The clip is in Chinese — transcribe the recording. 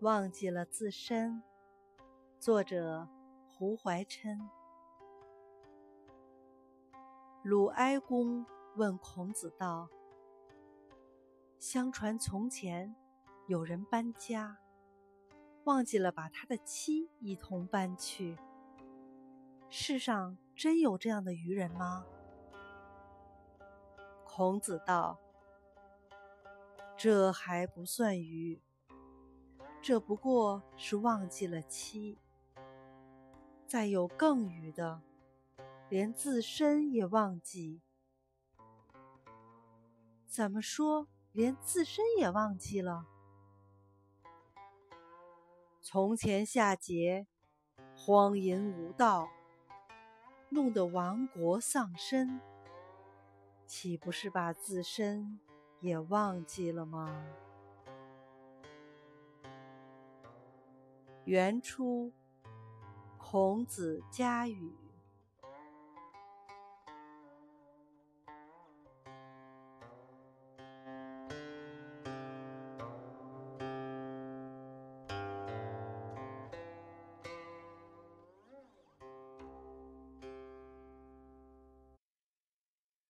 忘记了自身。作者：胡怀琛。鲁哀公问孔子道：“相传从前有人搬家，忘记了把他的妻一同搬去。世上真有这样的愚人吗？”孔子道：“这还不算愚，这不过是忘记了妻。再有更愚的，连自身也忘记。怎么说连自身也忘记了？从前夏桀荒淫无道，弄得亡国丧身。”岂不是把自身也忘记了吗？元初《孔子家语》。